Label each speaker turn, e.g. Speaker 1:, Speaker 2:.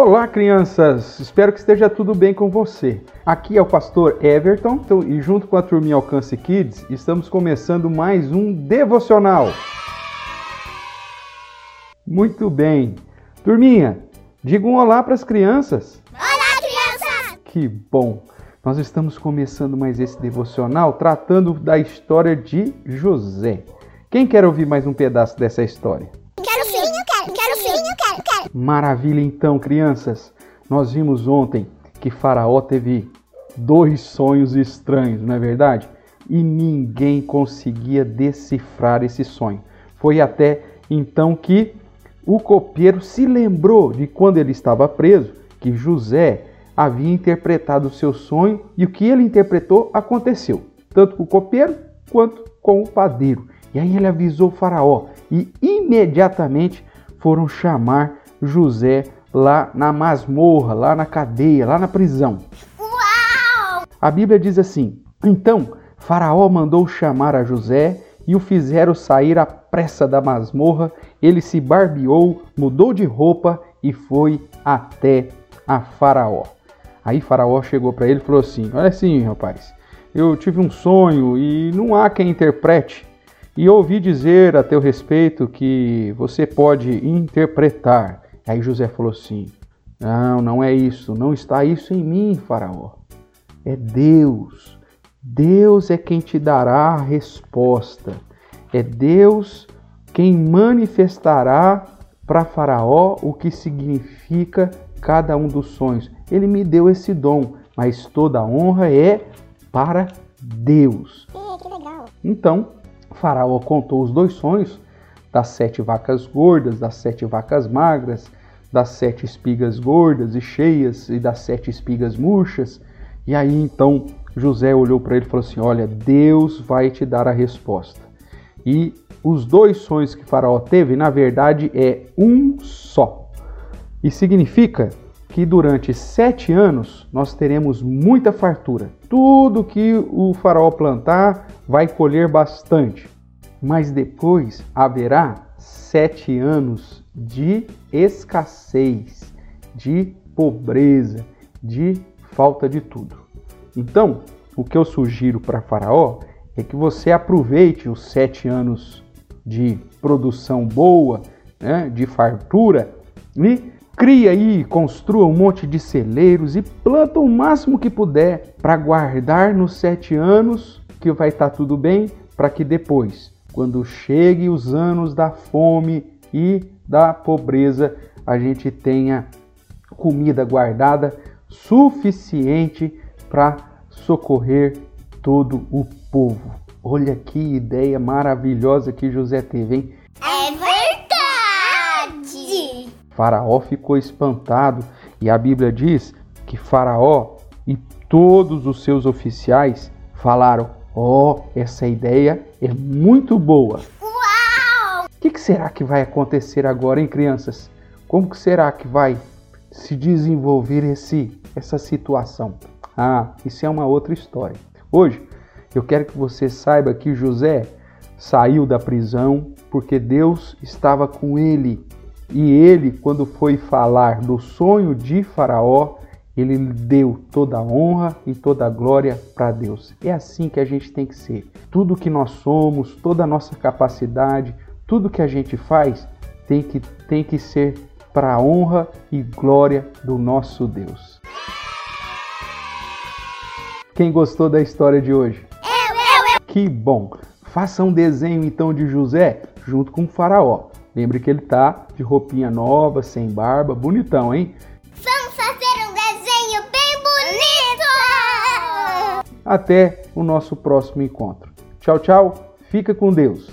Speaker 1: Olá, crianças! Espero que esteja tudo bem com você. Aqui é o pastor Everton então, e, junto com a turminha Alcance Kids, estamos começando mais um devocional. Muito bem. Turminha, diga um olá para as crianças.
Speaker 2: Olá, crianças!
Speaker 1: Que bom! Nós estamos começando mais esse devocional tratando da história de José. Quem quer ouvir mais um pedaço dessa história? Maravilha então, crianças. Nós vimos ontem que Faraó teve dois sonhos estranhos, não é verdade? E ninguém conseguia decifrar esse sonho. Foi até então que o copeiro se lembrou de quando ele estava preso, que José havia interpretado o seu sonho e o que ele interpretou aconteceu, tanto com o copeiro quanto com o padeiro. E aí ele avisou o Faraó e imediatamente foram chamar José lá na masmorra, lá na cadeia, lá na prisão.
Speaker 2: Uau!
Speaker 1: A Bíblia diz assim: Então Faraó mandou chamar a José e o fizeram sair à pressa da masmorra. Ele se barbeou, mudou de roupa e foi até a Faraó. Aí Faraó chegou para ele e falou assim: Olha assim, rapaz, eu tive um sonho e não há quem interprete. E ouvi dizer a teu respeito que você pode interpretar. Aí José falou assim: Não, não é isso, não está isso em mim, Faraó. É Deus. Deus é quem te dará a resposta. É Deus quem manifestará para Faraó o que significa cada um dos sonhos. Ele me deu esse dom, mas toda a honra é para Deus. Então, Faraó contou os dois sonhos das sete vacas gordas, das sete vacas magras, das sete espigas gordas e cheias e das sete espigas murchas. E aí então José olhou para ele e falou assim: Olha, Deus vai te dar a resposta. E os dois sonhos que Faraó teve, na verdade, é um só. E significa que durante sete anos nós teremos muita fartura. Tudo que o faraó plantar vai colher bastante. Mas depois haverá sete anos de escassez, de pobreza, de falta de tudo. Então, o que eu sugiro para Faraó é que você aproveite os sete anos de produção boa, né, de fartura, e cria aí, construa um monte de celeiros e planta o máximo que puder para guardar nos sete anos que vai estar tá tudo bem, para que depois, quando chegue os anos da fome e da pobreza, a gente tenha comida guardada suficiente para socorrer todo o povo. Olha que ideia maravilhosa que José teve, hein?
Speaker 2: É verdade!
Speaker 1: Faraó ficou espantado e a Bíblia diz que Faraó e todos os seus oficiais falaram: oh, essa ideia é muito boa.
Speaker 2: Uau!
Speaker 1: O que, que será que vai acontecer agora, hein, crianças? Como que será que vai se desenvolver esse, essa situação? Ah, isso é uma outra história. Hoje eu quero que você saiba que José saiu da prisão porque Deus estava com ele. E ele, quando foi falar do sonho de Faraó, ele deu toda a honra e toda a glória para Deus. É assim que a gente tem que ser. Tudo que nós somos, toda a nossa capacidade, tudo que a gente faz tem que, tem que ser para a honra e glória do nosso Deus. Quem gostou da história de hoje?
Speaker 2: Eu, eu, eu!
Speaker 1: Que bom! Faça um desenho então de José junto com o Faraó. Lembre que ele tá de roupinha nova, sem barba, bonitão, hein?
Speaker 2: Fazer um desenho bem bonito!
Speaker 1: Até o nosso próximo encontro. Tchau, tchau. Fica com Deus.